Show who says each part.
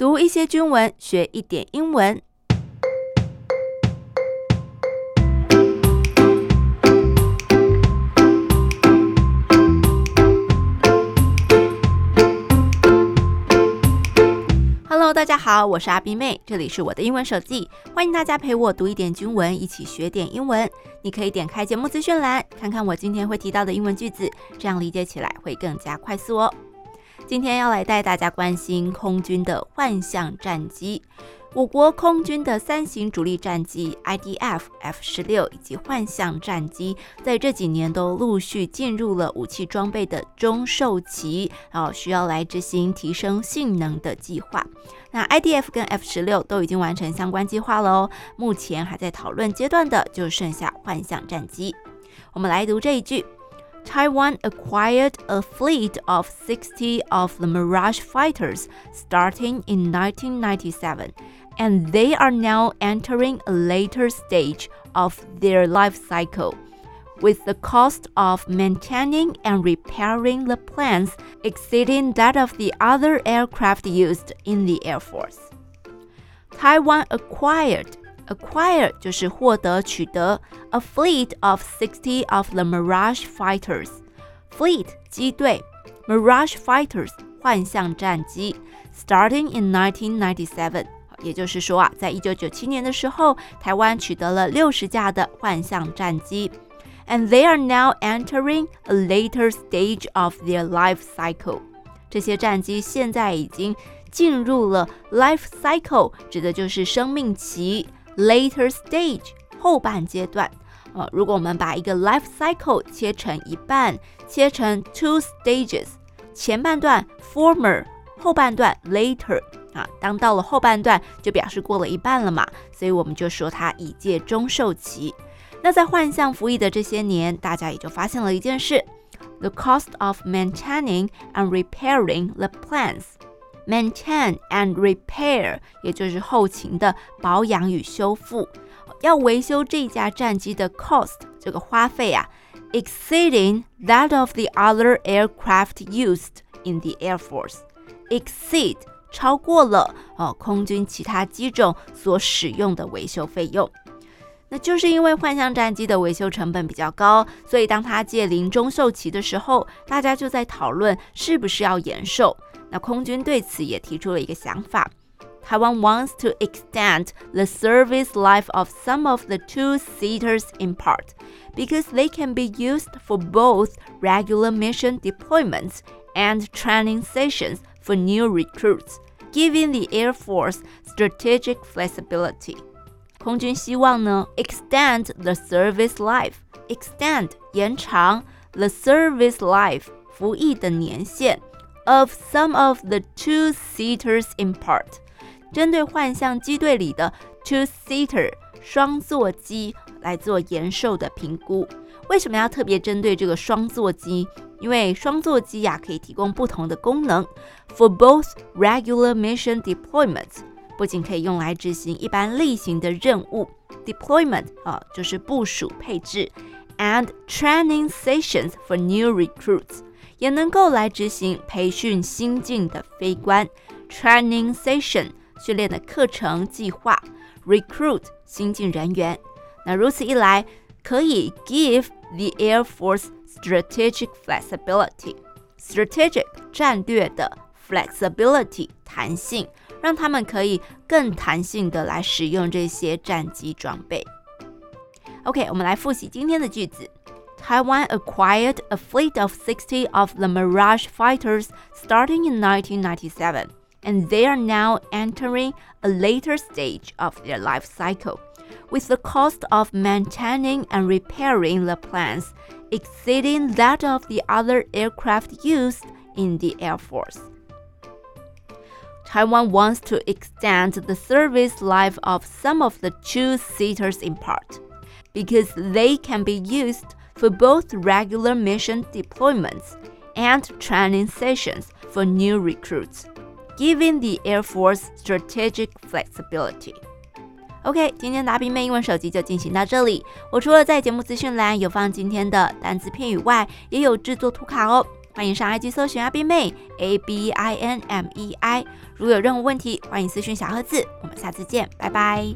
Speaker 1: 读一些军文，学一点英文。Hello，大家好，我是阿斌妹，这里是我的英文手记，欢迎大家陪我读一点军文，一起学点英文。你可以点开节目资讯栏，看看我今天会提到的英文句子，这样理解起来会更加快速哦。今天要来带大家关心空军的幻象战机。我国空军的三型主力战机 IDF、F 十六以及幻象战机，在这几年都陆续进入了武器装备的中寿期，然后需要来执行提升性能的计划。那 IDF 跟 F 十六都已经完成相关计划了哦，目前还在讨论阶段的就剩下幻象战机。我们来读这一句。Taiwan acquired a fleet of 60 of the Mirage fighters starting in 1997, and they are now entering a later stage of their life cycle, with the cost of maintaining and repairing the planes exceeding that of the other aircraft used in the Air Force. Taiwan acquired Acquire 就是获得、取得，a fleet of sixty of the Mirage fighters。Fleet 机队，Mirage fighters 幻象战机。Starting in 1997，也就是说啊，在一九九七年的时候，台湾取得了六十架的幻象战机。And they are now entering a later stage of their life cycle。这些战机现在已经进入了 life cycle，指的就是生命期。 Later stage 后半阶段，呃，如果我们把一个 life cycle 切成一半，切成 two stages，前半段 former，后半段 later，啊，当到了后半段就表示过了一半了嘛，所以我们就说它已届中寿期。那在幻象服役的这些年，大家也就发现了一件事：the cost of maintaining and repairing the planes。Maintain and repair，也就是后勤的保养与修复。要维修这架战机的 cost，这个花费啊，exceeding that of the other aircraft used in the Air Force。exceed 超过了哦，空军其他机种所使用的维修费用。那就是因为幻象战机的维修成本比较高，所以当它届临中寿期的时候，大家就在讨论是不是要延寿。那空军对此也提出了一个想法，Taiwan wants to extend the service life of some of the two-seaters in part because they can be used for both regular mission deployments and training sessions for new recruits, giving the Air Force strategic flexibility. 空军希望呢，extend the service life，extend 延长 the service life 服役的年限 of some of the two-seaters in part，针对幻象机队里的 two-seater 双座机来做延寿的评估。为什么要特别针对这个双座机？因为双座机呀、啊、可以提供不同的功能，for both regular mission deployments。不仅可以用来执行一般例行的任务，deployment 啊，就是部署配置，and training sessions for new recruits 也能够来执行培训新进的飞官，training session 训练的课程计划，recruit 新进人员。那如此一来，可以 give the Air Force strategic flexibility，strategic 战略的 flexibility 弹性。让他们可以更弹性的来使用这些战机装备。OK，我们来复习今天的句子。Taiwan acquired a fleet of 60 of the Mirage fighters starting in 1997, and they are now entering a later stage of their life cycle, with the cost of maintaining and repairing the planes exceeding that of the other aircraft used in the Air Force. Taiwan wants to extend the service life of some of the two-seaters in part because they can be used for both regular mission deployments and training sessions for new recruits, giving the Air Force strategic flexibility. OK，今天的阿斌妹英文手机就进行到这里。我除了在节目资讯栏有放今天的单词片语外，也有制作图卡哦。欢迎上 IG 搜寻阿斌妹 A B I N M E I。如有任何问题，欢迎私讯小盒子。我们下次见，拜拜。